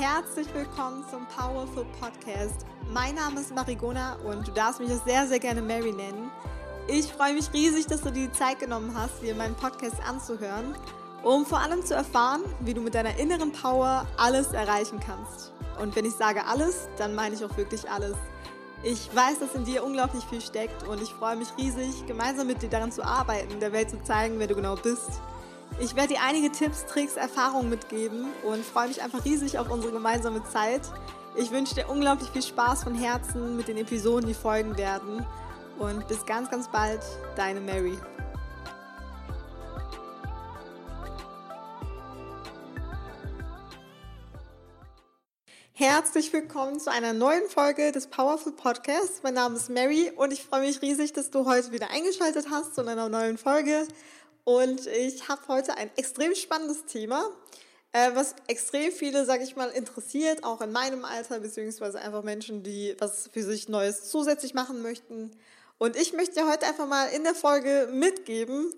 herzlich willkommen zum Powerful Podcast. Mein Name ist Marigona und du darfst mich auch sehr, sehr gerne Mary nennen. Ich freue mich riesig, dass du dir die Zeit genommen hast, dir meinen Podcast anzuhören, um vor allem zu erfahren, wie du mit deiner inneren Power alles erreichen kannst. Und wenn ich sage alles, dann meine ich auch wirklich alles. Ich weiß, dass in dir unglaublich viel steckt und ich freue mich riesig, gemeinsam mit dir daran zu arbeiten, der Welt zu zeigen, wer du genau bist. Ich werde dir einige Tipps, Tricks, Erfahrungen mitgeben und freue mich einfach riesig auf unsere gemeinsame Zeit. Ich wünsche dir unglaublich viel Spaß von Herzen mit den Episoden, die folgen werden. Und bis ganz, ganz bald, deine Mary. Herzlich willkommen zu einer neuen Folge des Powerful Podcasts. Mein Name ist Mary und ich freue mich riesig, dass du heute wieder eingeschaltet hast zu einer neuen Folge. Und ich habe heute ein extrem spannendes Thema, äh, was extrem viele, sage ich mal, interessiert, auch in meinem Alter, beziehungsweise einfach Menschen, die was für sich Neues zusätzlich machen möchten. Und ich möchte dir heute einfach mal in der Folge mitgeben,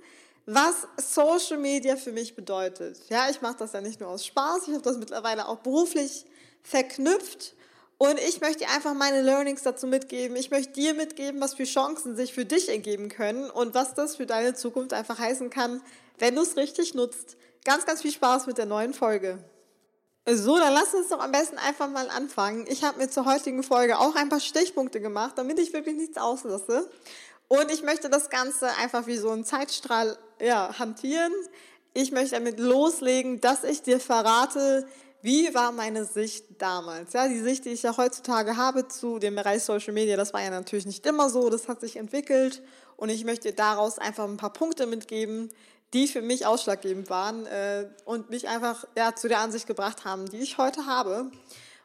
was Social Media für mich bedeutet. Ja, ich mache das ja nicht nur aus Spaß, ich habe das mittlerweile auch beruflich verknüpft. Und ich möchte dir einfach meine Learnings dazu mitgeben. Ich möchte dir mitgeben, was für Chancen sich für dich ergeben können und was das für deine Zukunft einfach heißen kann, wenn du es richtig nutzt. Ganz, ganz viel Spaß mit der neuen Folge. So, dann lass uns doch am besten einfach mal anfangen. Ich habe mir zur heutigen Folge auch ein paar Stichpunkte gemacht, damit ich wirklich nichts auslasse. Und ich möchte das Ganze einfach wie so ein Zeitstrahl ja, hantieren. Ich möchte damit loslegen, dass ich dir verrate, wie war meine Sicht damals? Ja, die Sicht, die ich ja heutzutage habe zu dem Bereich Social Media, das war ja natürlich nicht immer so, das hat sich entwickelt und ich möchte daraus einfach ein paar Punkte mitgeben, die für mich ausschlaggebend waren äh, und mich einfach ja, zu der Ansicht gebracht haben, die ich heute habe.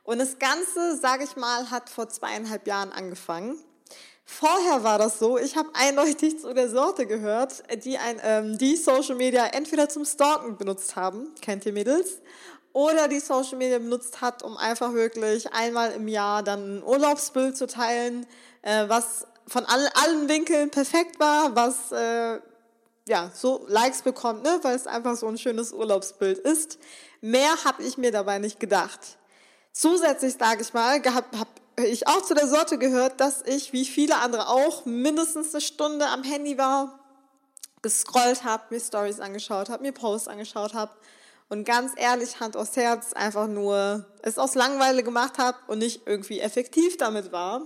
Und das Ganze, sage ich mal, hat vor zweieinhalb Jahren angefangen. Vorher war das so, ich habe eindeutig zu der Sorte gehört, die, ein, ähm, die Social Media entweder zum Stalken benutzt haben, kennt ihr Mädels, oder die Social Media benutzt hat, um einfach wirklich einmal im Jahr dann ein Urlaubsbild zu teilen, äh, was von all, allen Winkeln perfekt war, was äh, ja so Likes bekommt, ne, weil es einfach so ein schönes Urlaubsbild ist. Mehr habe ich mir dabei nicht gedacht. Zusätzlich, sage ich mal, habe hab ich auch zu der Sorte gehört, dass ich, wie viele andere auch, mindestens eine Stunde am Handy war, gescrollt habe, mir Stories angeschaut habe, mir Posts angeschaut habe und ganz ehrlich, Hand aufs Herz, einfach nur es aus Langweile gemacht habe und nicht irgendwie effektiv damit war.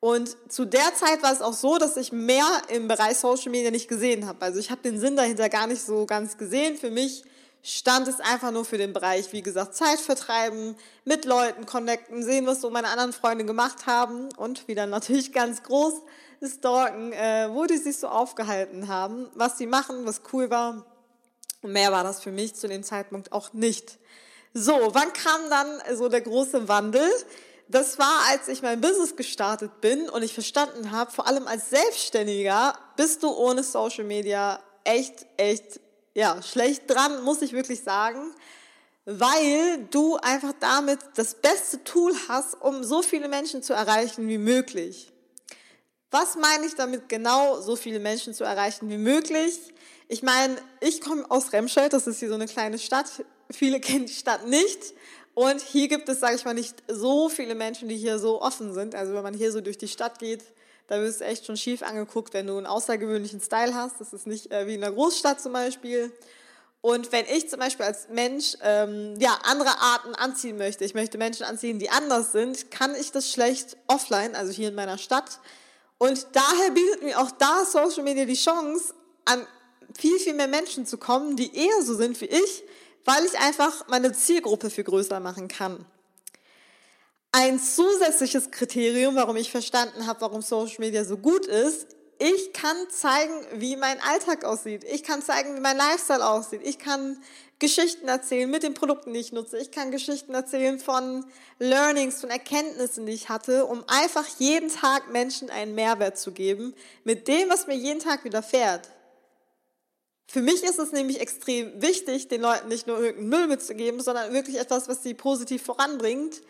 Und zu der Zeit war es auch so, dass ich mehr im Bereich Social Media nicht gesehen habe. Also ich habe den Sinn dahinter gar nicht so ganz gesehen. Für mich stand es einfach nur für den Bereich, wie gesagt, Zeit vertreiben, mit Leuten connecten, sehen, was so meine anderen Freunde gemacht haben und wieder natürlich ganz groß stalken, äh, wo die sich so aufgehalten haben, was sie machen, was cool war. Mehr war das für mich zu dem Zeitpunkt auch nicht. So, wann kam dann so der große Wandel? Das war, als ich mein Business gestartet bin und ich verstanden habe, vor allem als Selbstständiger bist du ohne Social Media echt, echt, ja, schlecht dran, muss ich wirklich sagen, weil du einfach damit das beste Tool hast, um so viele Menschen zu erreichen wie möglich. Was meine ich damit genau, so viele Menschen zu erreichen wie möglich? Ich meine, ich komme aus Remscheid, das ist hier so eine kleine Stadt. Viele kennen die Stadt nicht. Und hier gibt es, sage ich mal, nicht so viele Menschen, die hier so offen sind. Also wenn man hier so durch die Stadt geht, da wirst du echt schon schief angeguckt, wenn du einen außergewöhnlichen Style hast. Das ist nicht äh, wie in einer Großstadt zum Beispiel. Und wenn ich zum Beispiel als Mensch ähm, ja, andere Arten anziehen möchte, ich möchte Menschen anziehen, die anders sind, kann ich das schlecht offline, also hier in meiner Stadt. Und daher bietet mir auch da Social Media die Chance, an viel, viel mehr Menschen zu kommen, die eher so sind wie ich, weil ich einfach meine Zielgruppe viel größer machen kann. Ein zusätzliches Kriterium, warum ich verstanden habe, warum Social Media so gut ist, ich kann zeigen, wie mein Alltag aussieht. Ich kann zeigen, wie mein Lifestyle aussieht. Ich kann Geschichten erzählen mit den Produkten, die ich nutze. Ich kann Geschichten erzählen von Learnings, von Erkenntnissen, die ich hatte, um einfach jeden Tag Menschen einen Mehrwert zu geben mit dem, was mir jeden Tag widerfährt. Für mich ist es nämlich extrem wichtig, den Leuten nicht nur irgendeinen Müll mitzugeben, sondern wirklich etwas, was sie positiv voranbringt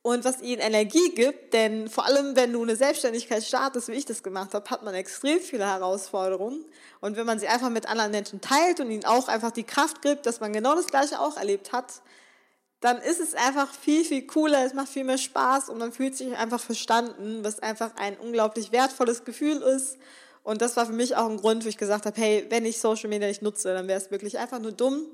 und was ihnen Energie gibt. Denn vor allem, wenn du eine Selbstständigkeit startest, wie ich das gemacht habe, hat man extrem viele Herausforderungen. Und wenn man sie einfach mit anderen Menschen teilt und ihnen auch einfach die Kraft gibt, dass man genau das Gleiche auch erlebt hat, dann ist es einfach viel, viel cooler, es macht viel mehr Spaß und man fühlt sich einfach verstanden, was einfach ein unglaublich wertvolles Gefühl ist. Und das war für mich auch ein Grund, wo ich gesagt habe, hey, wenn ich Social Media nicht nutze, dann wäre es wirklich einfach nur dumm.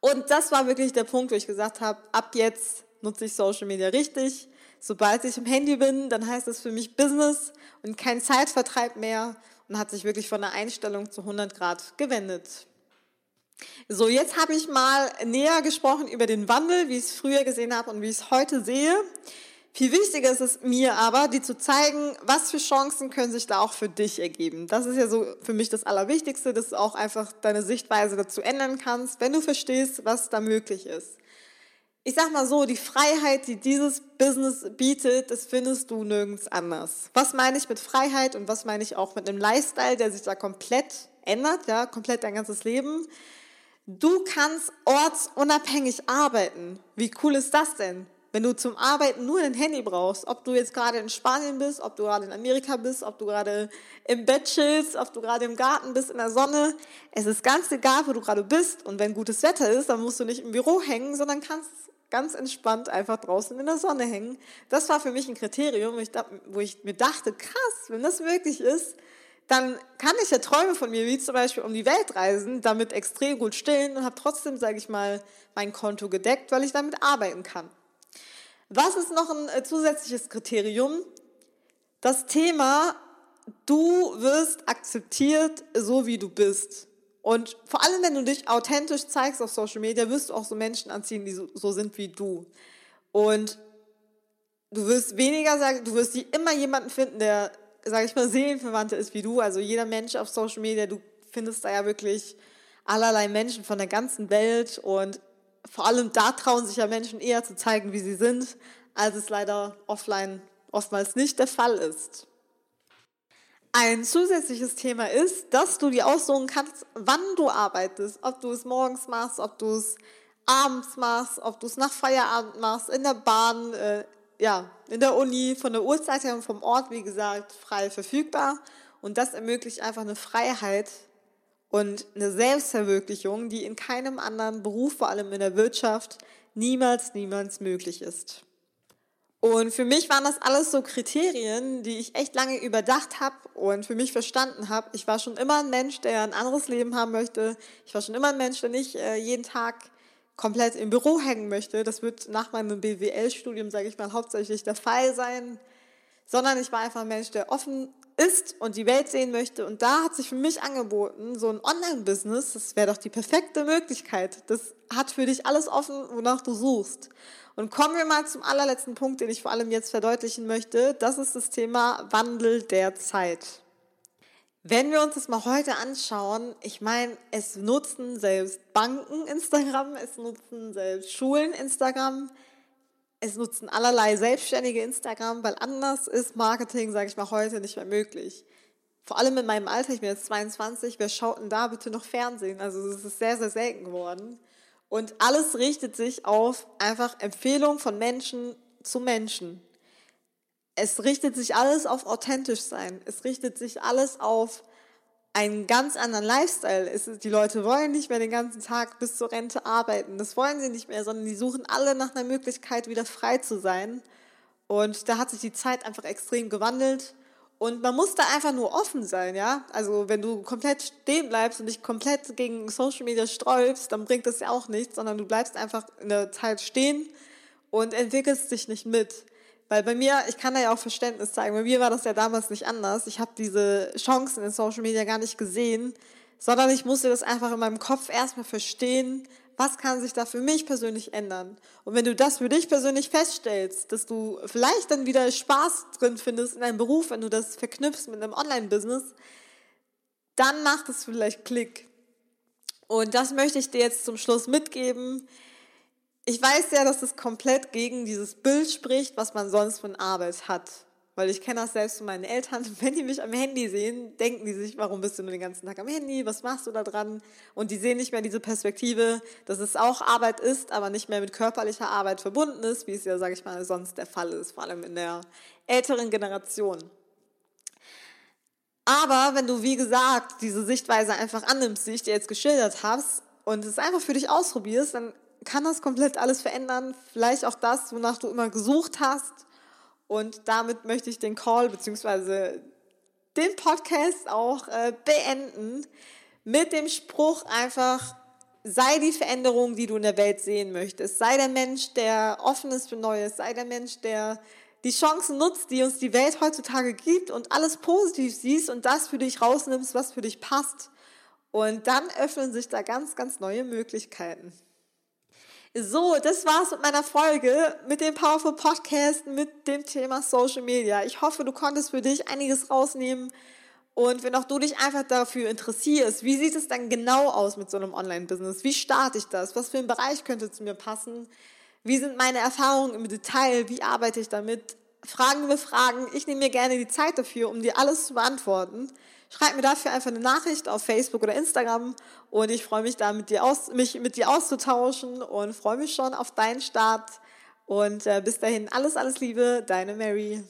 Und das war wirklich der Punkt, wo ich gesagt habe, ab jetzt nutze ich Social Media richtig. Sobald ich im Handy bin, dann heißt es für mich Business und kein Zeitvertreib mehr und hat sich wirklich von der Einstellung zu 100 Grad gewendet. So, jetzt habe ich mal näher gesprochen über den Wandel, wie ich es früher gesehen habe und wie ich es heute sehe. Viel wichtiger ist es mir aber, dir zu zeigen, was für Chancen können sich da auch für dich ergeben. Das ist ja so für mich das Allerwichtigste, dass du auch einfach deine Sichtweise dazu ändern kannst, wenn du verstehst, was da möglich ist. Ich sag mal so, die Freiheit, die dieses Business bietet, das findest du nirgends anders. Was meine ich mit Freiheit und was meine ich auch mit einem Lifestyle, der sich da komplett ändert, ja, komplett dein ganzes Leben? Du kannst ortsunabhängig arbeiten. Wie cool ist das denn? Wenn du zum Arbeiten nur ein Handy brauchst, ob du jetzt gerade in Spanien bist, ob du gerade in Amerika bist, ob du gerade im Bett chillst, ob du gerade im Garten bist, in der Sonne, es ist ganz egal, wo du gerade bist. Und wenn gutes Wetter ist, dann musst du nicht im Büro hängen, sondern kannst ganz entspannt einfach draußen in der Sonne hängen. Das war für mich ein Kriterium, wo ich, mir dachte, krass, wenn das möglich ist, dann kann ich ja Träume von mir, wie zum Beispiel um die Welt reisen, damit extrem gut stillen und habe trotzdem, sage ich mal, mein Konto gedeckt, weil ich damit arbeiten kann. Was ist noch ein äh, zusätzliches Kriterium? Das Thema, du wirst akzeptiert, so wie du bist. Und vor allem, wenn du dich authentisch zeigst auf Social Media, wirst du auch so Menschen anziehen, die so, sind wie du. Und du wirst weniger sagen, du wirst immer jemanden finden, der sage ich mal, Seelenverwandte ist wie du. Also jeder Mensch auf Social Media, du findest da ja wirklich allerlei Menschen von der ganzen Welt und vor allem da trauen sich ja Menschen eher zu zeigen, wie sie sind, als es leider offline oftmals nicht der Fall ist. Ein zusätzliches Thema ist, dass du dir aussuchen kannst, wann du arbeitest, ob du es morgens machst, ob du es abends machst, ob du es nach Feierabend machst, in der Bahn, äh, ja, in der Uni, von der Uhrzeit her und vom Ort, wie gesagt, frei verfügbar. Und das ermöglicht einfach eine Freiheit und eine Selbstverwirklichung, die in keinem anderen Beruf, vor allem in der Wirtschaft, niemals, niemals möglich ist. Und für mich waren das alles so Kriterien, die ich echt lange überdacht habe und für mich verstanden habe. Ich war schon immer ein Mensch, der ein anderes Leben haben möchte. Ich war schon immer ein Mensch, der nicht äh, jeden Tag komplett im Büro hängen möchte. Das wird nach meinem BWL-Studium, sage ich mal, hauptsächlich der Fall sein. Sondern ich war einfach ein Mensch, der offen ist und die Welt sehen möchte. Und da hat sich für mich angeboten, so ein Online-Business, das wäre doch die perfekte Möglichkeit. Das hat für dich alles offen, wonach du suchst. Und kommen wir mal zum allerletzten Punkt, den ich vor allem jetzt verdeutlichen möchte. Das ist das Thema Wandel der Zeit. Wenn wir uns das mal heute anschauen, ich meine, es nutzen selbst Banken Instagram, es nutzen selbst Schulen Instagram, es nutzen allerlei Selbstständige Instagram, weil anders ist Marketing, sage ich mal, heute nicht mehr möglich. Vor allem in meinem Alter, ich bin jetzt 22, wer schaut denn da bitte noch Fernsehen? Also es ist sehr, sehr selten geworden. Und alles richtet sich auf einfach Empfehlungen von Menschen zu Menschen es richtet sich alles auf authentisch sein. Es richtet sich alles auf einen ganz anderen Lifestyle. Es, die Leute wollen nicht mehr den ganzen Tag bis zur Rente arbeiten. Das wollen sie nicht mehr, sondern die suchen alle nach einer Möglichkeit, wieder frei zu sein. Und da hat sich die Zeit einfach extrem gewandelt. Und man muss da einfach nur offen sein, ja. Also wenn du komplett stehen bleibst und dich komplett gegen Social Media sträubst, dann bringt das ja auch nichts, sondern du bleibst einfach in der Zeit stehen und entwickelst dich nicht mit. Weil bei mir, ich kann da ja auch Verständnis zeigen, bei mir war das ja damals nicht anders. Ich habe diese Chancen in Social Media gar nicht gesehen, sondern ich musste das einfach in meinem Kopf erstmal verstehen, was kann sich da für mich persönlich ändern. Und wenn du das für dich persönlich feststellst, dass du vielleicht dann wieder Spaß drin findest in deinem Beruf, wenn du das verknüpfst mit einem Online-Business, dann macht es vielleicht Klick. Und das möchte ich dir jetzt zum Schluss mitgeben. Ich weiß ja, dass es komplett gegen dieses Bild spricht, was man sonst von Arbeit hat. Weil ich kenne das selbst von meinen Eltern. Wenn die mich am Handy sehen, denken die sich, warum bist du nur den ganzen Tag am Handy? Was machst du da dran? Und die sehen nicht mehr diese Perspektive, dass es auch Arbeit ist, aber nicht mehr mit körperlicher Arbeit verbunden ist, wie es ja, sage ich mal, sonst der Fall ist, vor allem in der älteren Generation. Aber wenn du, wie gesagt, diese Sichtweise einfach annimmst, die ich dir jetzt geschildert habe, und es einfach für dich ausprobierst, dann kann das komplett alles verändern. Vielleicht auch das, wonach du immer gesucht hast. Und damit möchte ich den Call bzw. den Podcast auch äh, beenden mit dem Spruch einfach, sei die Veränderung, die du in der Welt sehen möchtest. Sei der Mensch, der offen ist für Neues. Sei der Mensch, der die Chancen nutzt, die uns die Welt heutzutage gibt und alles positiv siehst und das für dich rausnimmst, was für dich passt. Und dann öffnen sich da ganz, ganz neue Möglichkeiten. So, das war's mit meiner Folge, mit dem Powerful Podcast, mit dem Thema Social Media. Ich hoffe, du konntest für dich einiges rausnehmen. Und wenn auch du dich einfach dafür interessierst, wie sieht es dann genau aus mit so einem Online-Business? Wie starte ich das? Was für ein Bereich könnte zu mir passen? Wie sind meine Erfahrungen im Detail? Wie arbeite ich damit? Fragen wir Fragen. Ich nehme mir gerne die Zeit dafür, um dir alles zu beantworten. Schreib mir dafür einfach eine Nachricht auf Facebook oder Instagram und ich freue mich da mit dir aus, mich mit dir auszutauschen und freue mich schon auf deinen Start. Und äh, bis dahin alles, alles Liebe, deine Mary.